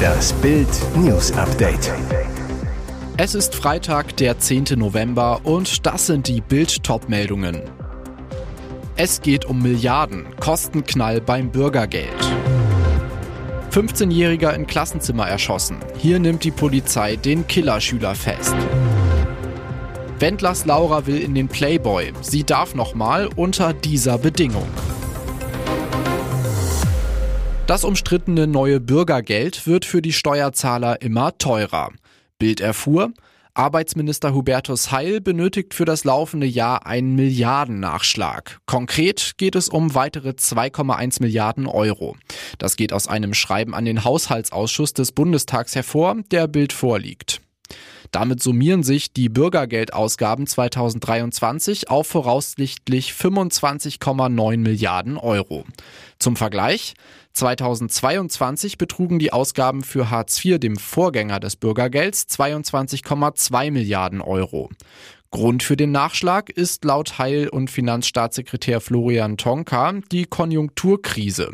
Das Bild News Update. Es ist Freitag, der 10. November und das sind die Bild meldungen Es geht um Milliarden, Kostenknall beim Bürgergeld. 15-Jähriger in Klassenzimmer erschossen. Hier nimmt die Polizei den Killerschüler fest. Wendlers Laura will in den Playboy. Sie darf nochmal unter dieser Bedingung. Das umstrittene neue Bürgergeld wird für die Steuerzahler immer teurer. Bild erfuhr, Arbeitsminister Hubertus Heil benötigt für das laufende Jahr einen Milliardennachschlag. Konkret geht es um weitere 2,1 Milliarden Euro. Das geht aus einem Schreiben an den Haushaltsausschuss des Bundestags hervor, der Bild vorliegt. Damit summieren sich die Bürgergeldausgaben 2023 auf voraussichtlich 25,9 Milliarden Euro. Zum Vergleich, 2022 betrugen die Ausgaben für Hartz IV, dem Vorgänger des Bürgergelds, 22,2 Milliarden Euro. Grund für den Nachschlag ist laut Heil- und Finanzstaatssekretär Florian Tonka die Konjunkturkrise.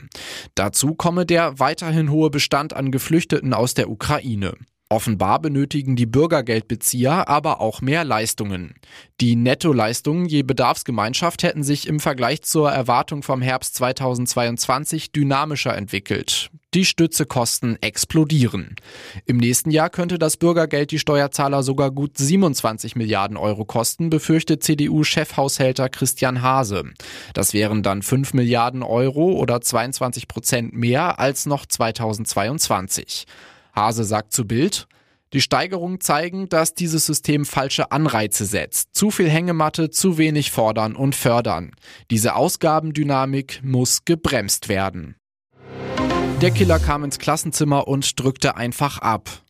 Dazu komme der weiterhin hohe Bestand an Geflüchteten aus der Ukraine. Offenbar benötigen die Bürgergeldbezieher aber auch mehr Leistungen. Die Nettoleistungen je Bedarfsgemeinschaft hätten sich im Vergleich zur Erwartung vom Herbst 2022 dynamischer entwickelt. Die Stützekosten explodieren. Im nächsten Jahr könnte das Bürgergeld die Steuerzahler sogar gut 27 Milliarden Euro kosten, befürchtet CDU-Chefhaushälter Christian Hase. Das wären dann 5 Milliarden Euro oder 22 Prozent mehr als noch 2022. Hase sagt zu Bild, die Steigerungen zeigen, dass dieses System falsche Anreize setzt. Zu viel Hängematte, zu wenig fordern und fördern. Diese Ausgabendynamik muss gebremst werden. Der Killer kam ins Klassenzimmer und drückte einfach ab.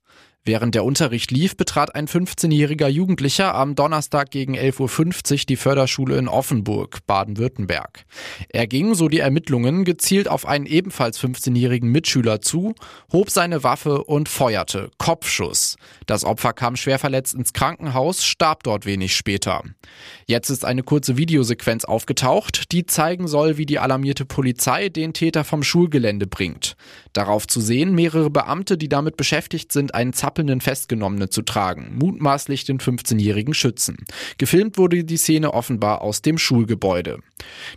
Während der Unterricht lief, betrat ein 15-jähriger Jugendlicher am Donnerstag gegen 11.50 Uhr die Förderschule in Offenburg, Baden-Württemberg. Er ging, so die Ermittlungen, gezielt auf einen ebenfalls 15-jährigen Mitschüler zu, hob seine Waffe und feuerte. Kopfschuss. Das Opfer kam schwer verletzt ins Krankenhaus, starb dort wenig später. Jetzt ist eine kurze Videosequenz aufgetaucht, die zeigen soll, wie die alarmierte Polizei den Täter vom Schulgelände bringt. Darauf zu sehen mehrere Beamte, die damit beschäftigt sind, einen Zapp zappelnden Festgenommene zu tragen, mutmaßlich den 15-jährigen Schützen. Gefilmt wurde die Szene offenbar aus dem Schulgebäude.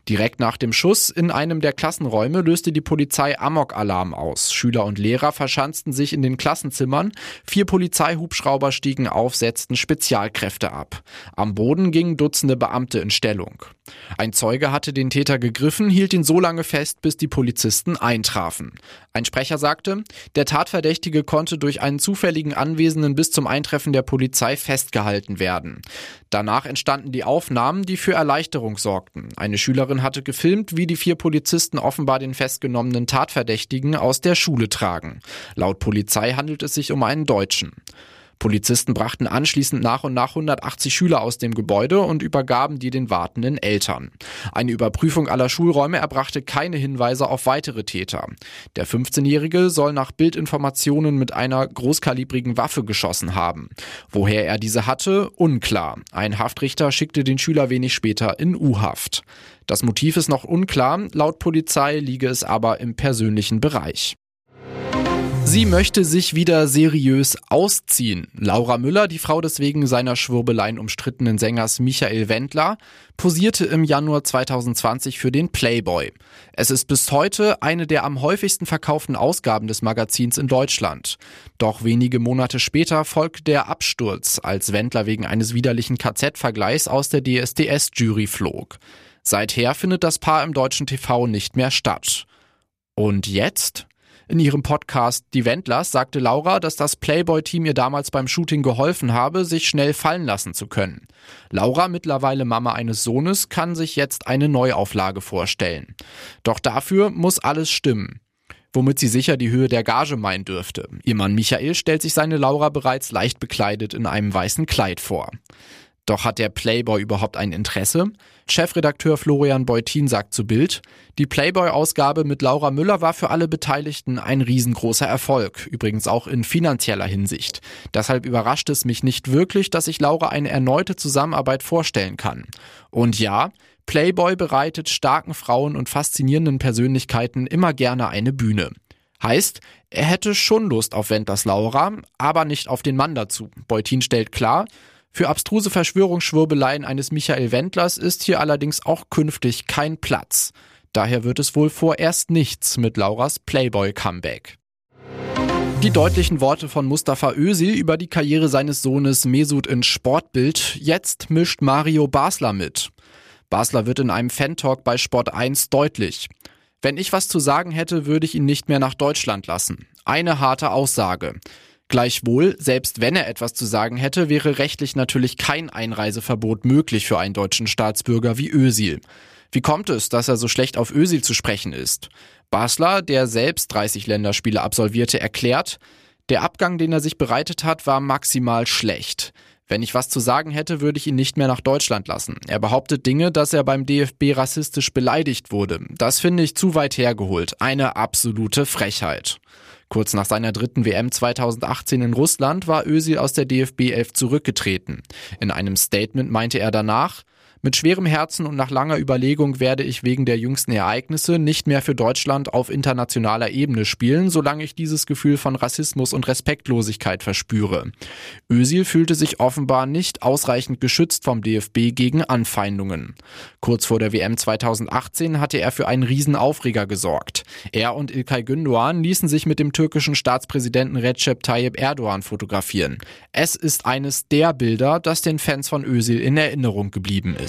Direkt nach dem Schuss in einem der Klassenräume löste die Polizei Amok-Alarm aus. Schüler und Lehrer verschanzten sich in den Klassenzimmern, vier Polizeihubschrauber stiegen auf, setzten Spezialkräfte ab. Am Boden gingen Dutzende Beamte in Stellung. Ein Zeuge hatte den Täter gegriffen, hielt ihn so lange fest, bis die Polizisten eintrafen. Ein Sprecher sagte, der Tatverdächtige konnte durch einen zufälligen Anwesenden bis zum Eintreffen der Polizei festgehalten werden. Danach entstanden die Aufnahmen, die für Erleichterung sorgten. Eine Schülerin hatte gefilmt, wie die vier Polizisten offenbar den festgenommenen Tatverdächtigen aus der Schule tragen. Laut Polizei handelt es sich um einen Deutschen. Polizisten brachten anschließend nach und nach 180 Schüler aus dem Gebäude und übergaben die den wartenden Eltern. Eine Überprüfung aller Schulräume erbrachte keine Hinweise auf weitere Täter. Der 15-Jährige soll nach Bildinformationen mit einer großkalibrigen Waffe geschossen haben. Woher er diese hatte, unklar. Ein Haftrichter schickte den Schüler wenig später in U-Haft. Das Motiv ist noch unklar, laut Polizei liege es aber im persönlichen Bereich. Sie möchte sich wieder seriös ausziehen. Laura Müller, die Frau des wegen seiner Schwurbeleien umstrittenen Sängers Michael Wendler, posierte im Januar 2020 für den Playboy. Es ist bis heute eine der am häufigsten verkauften Ausgaben des Magazins in Deutschland. Doch wenige Monate später folgte der Absturz, als Wendler wegen eines widerlichen KZ-Vergleichs aus der DSDS-Jury flog. Seither findet das Paar im deutschen TV nicht mehr statt. Und jetzt? In ihrem Podcast Die Wendlers sagte Laura, dass das Playboy-Team ihr damals beim Shooting geholfen habe, sich schnell fallen lassen zu können. Laura, mittlerweile Mama eines Sohnes, kann sich jetzt eine Neuauflage vorstellen. Doch dafür muss alles stimmen womit sie sicher die Höhe der Gage meinen dürfte. Ihr Mann Michael stellt sich seine Laura bereits leicht bekleidet in einem weißen Kleid vor. Doch hat der Playboy überhaupt ein Interesse? Chefredakteur Florian Beutin sagt zu Bild, die Playboy-Ausgabe mit Laura Müller war für alle Beteiligten ein riesengroßer Erfolg, übrigens auch in finanzieller Hinsicht. Deshalb überrascht es mich nicht wirklich, dass sich Laura eine erneute Zusammenarbeit vorstellen kann. Und ja, Playboy bereitet starken Frauen und faszinierenden Persönlichkeiten immer gerne eine Bühne. Heißt, er hätte schon Lust auf Wendlers Laura, aber nicht auf den Mann dazu. Beutin stellt klar, für abstruse Verschwörungsschwurbeleien eines Michael Wendlers ist hier allerdings auch künftig kein Platz. Daher wird es wohl vorerst nichts mit Lauras Playboy-Comeback. Die deutlichen Worte von Mustafa Özil über die Karriere seines Sohnes Mesut in Sportbild. Jetzt mischt Mario Basler mit. Basler wird in einem Fan-Talk bei Sport 1 deutlich. Wenn ich was zu sagen hätte, würde ich ihn nicht mehr nach Deutschland lassen. Eine harte Aussage. Gleichwohl, selbst wenn er etwas zu sagen hätte, wäre rechtlich natürlich kein Einreiseverbot möglich für einen deutschen Staatsbürger wie Özil. Wie kommt es, dass er so schlecht auf Özil zu sprechen ist? Basler, der selbst 30 Länderspiele absolvierte, erklärt, der Abgang, den er sich bereitet hat, war maximal schlecht. Wenn ich was zu sagen hätte, würde ich ihn nicht mehr nach Deutschland lassen. Er behauptet Dinge, dass er beim DFB rassistisch beleidigt wurde. Das finde ich zu weit hergeholt. Eine absolute Frechheit. Kurz nach seiner dritten WM 2018 in Russland war Özil aus der DFB 11 zurückgetreten. In einem Statement meinte er danach, mit schwerem Herzen und nach langer Überlegung werde ich wegen der jüngsten Ereignisse nicht mehr für Deutschland auf internationaler Ebene spielen, solange ich dieses Gefühl von Rassismus und Respektlosigkeit verspüre. Özil fühlte sich offenbar nicht ausreichend geschützt vom DFB gegen Anfeindungen. Kurz vor der WM 2018 hatte er für einen Riesenaufreger gesorgt. Er und Ilkay Gündoğan ließen sich mit dem türkischen Staatspräsidenten Recep Tayyip Erdogan fotografieren. Es ist eines der Bilder, das den Fans von Özil in Erinnerung geblieben ist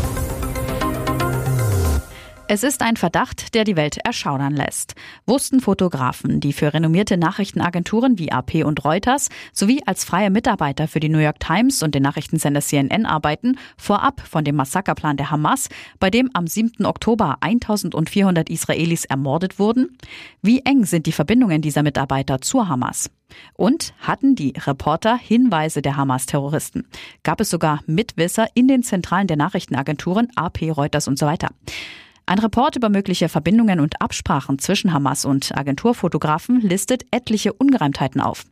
Es ist ein Verdacht, der die Welt erschaudern lässt. Wussten Fotografen, die für renommierte Nachrichtenagenturen wie AP und Reuters sowie als freie Mitarbeiter für die New York Times und den Nachrichtensender CNN arbeiten, vorab von dem Massakerplan der Hamas, bei dem am 7. Oktober 1400 Israelis ermordet wurden? Wie eng sind die Verbindungen dieser Mitarbeiter zur Hamas? Und hatten die Reporter Hinweise der Hamas-Terroristen? Gab es sogar Mitwisser in den Zentralen der Nachrichtenagenturen AP, Reuters und so weiter? Ein Report über mögliche Verbindungen und Absprachen zwischen Hamas und Agenturfotografen listet etliche Ungereimtheiten auf.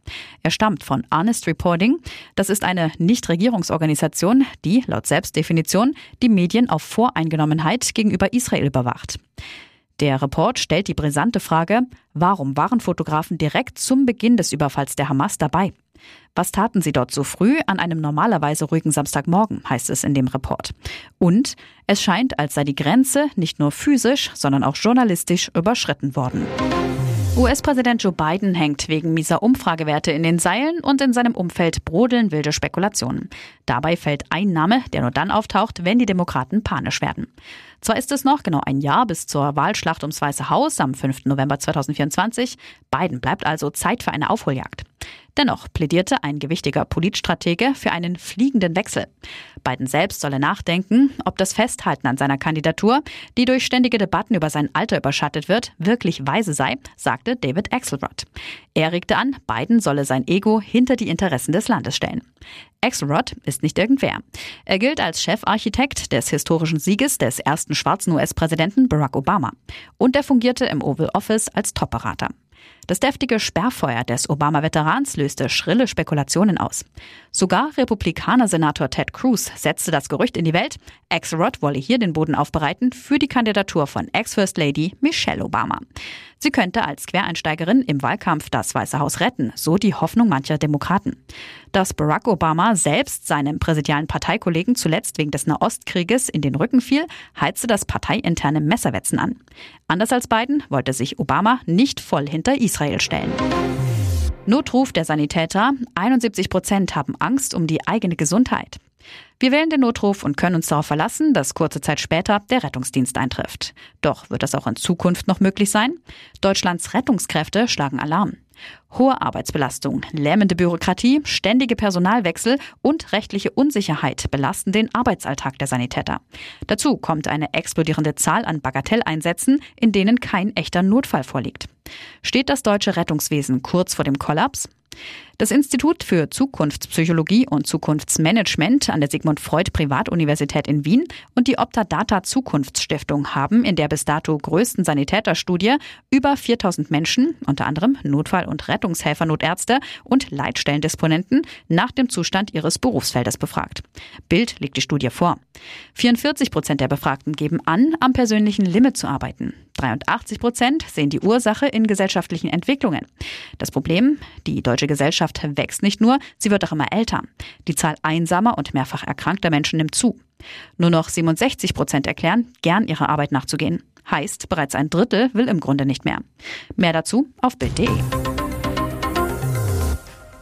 Er stammt von Honest Reporting. Das ist eine Nichtregierungsorganisation, die laut Selbstdefinition die Medien auf Voreingenommenheit gegenüber Israel überwacht. Der Report stellt die brisante Frage, warum waren Fotografen direkt zum Beginn des Überfalls der Hamas dabei? Was taten sie dort so früh an einem normalerweise ruhigen Samstagmorgen, heißt es in dem Report. Und es scheint, als sei die Grenze nicht nur physisch, sondern auch journalistisch überschritten worden. US-Präsident Joe Biden hängt wegen mieser Umfragewerte in den Seilen und in seinem Umfeld brodeln wilde Spekulationen. Dabei fällt ein Name, der nur dann auftaucht, wenn die Demokraten panisch werden. Zwar ist es noch genau ein Jahr bis zur Wahlschlacht ums Weiße Haus am 5. November 2024, Biden bleibt also Zeit für eine Aufholjagd. Dennoch plädierte ein gewichtiger Politstratege für einen fliegenden Wechsel. Biden selbst solle nachdenken, ob das Festhalten an seiner Kandidatur, die durch ständige Debatten über sein Alter überschattet wird, wirklich weise sei, sagte David Axelrod. Er regte an, Biden solle sein Ego hinter die Interessen des Landes stellen. Axelrod ist nicht irgendwer. Er gilt als Chefarchitekt des historischen Sieges des ersten schwarzen US-Präsidenten Barack Obama. Und er fungierte im Oval Office als Top-Berater. Das deftige Sperrfeuer des Obama-Veterans löste schrille Spekulationen aus. Sogar Republikaner-Senator Ted Cruz setzte das Gerücht in die Welt, Axelrod wolle hier den Boden aufbereiten für die Kandidatur von Ex-First Lady Michelle Obama. Sie könnte als Quereinsteigerin im Wahlkampf das Weiße Haus retten, so die Hoffnung mancher Demokraten. Dass Barack Obama selbst seinem präsidialen Parteikollegen zuletzt wegen des Nahostkrieges in den Rücken fiel, heizte das parteiinterne Messerwetzen an. Anders als Biden wollte sich Obama nicht voll hinter Israel stellen. Notruf der Sanitäter. 71 Prozent haben Angst um die eigene Gesundheit. Wir wählen den Notruf und können uns darauf verlassen, dass kurze Zeit später der Rettungsdienst eintrifft. Doch wird das auch in Zukunft noch möglich sein? Deutschlands Rettungskräfte schlagen Alarm. Hohe Arbeitsbelastung, lähmende Bürokratie, ständige Personalwechsel und rechtliche Unsicherheit belasten den Arbeitsalltag der Sanitäter. Dazu kommt eine explodierende Zahl an Bagatelleinsätzen, in denen kein echter Notfall vorliegt. Steht das deutsche Rettungswesen kurz vor dem Kollaps? Das Institut für Zukunftspsychologie und Zukunftsmanagement an der Sigmund Freud Privatuniversität in Wien und die Opta Data Zukunftsstiftung haben in der bis dato größten Sanitäterstudie über 4000 Menschen, unter anderem Notfall- und Rettungshelfer, Notärzte und Leitstellendisponenten, nach dem Zustand ihres Berufsfeldes befragt. Bild legt die Studie vor. 44 Prozent der Befragten geben an, am persönlichen Limit zu arbeiten. 83 Prozent sehen die Ursache in gesellschaftlichen Entwicklungen. Das Problem, die deutsche Gesellschaft wächst nicht nur, sie wird auch immer älter. Die Zahl einsamer und mehrfach erkrankter Menschen nimmt zu. Nur noch 67 Prozent erklären, gern ihrer Arbeit nachzugehen. Heißt, bereits ein Drittel will im Grunde nicht mehr. Mehr dazu auf Bild.de.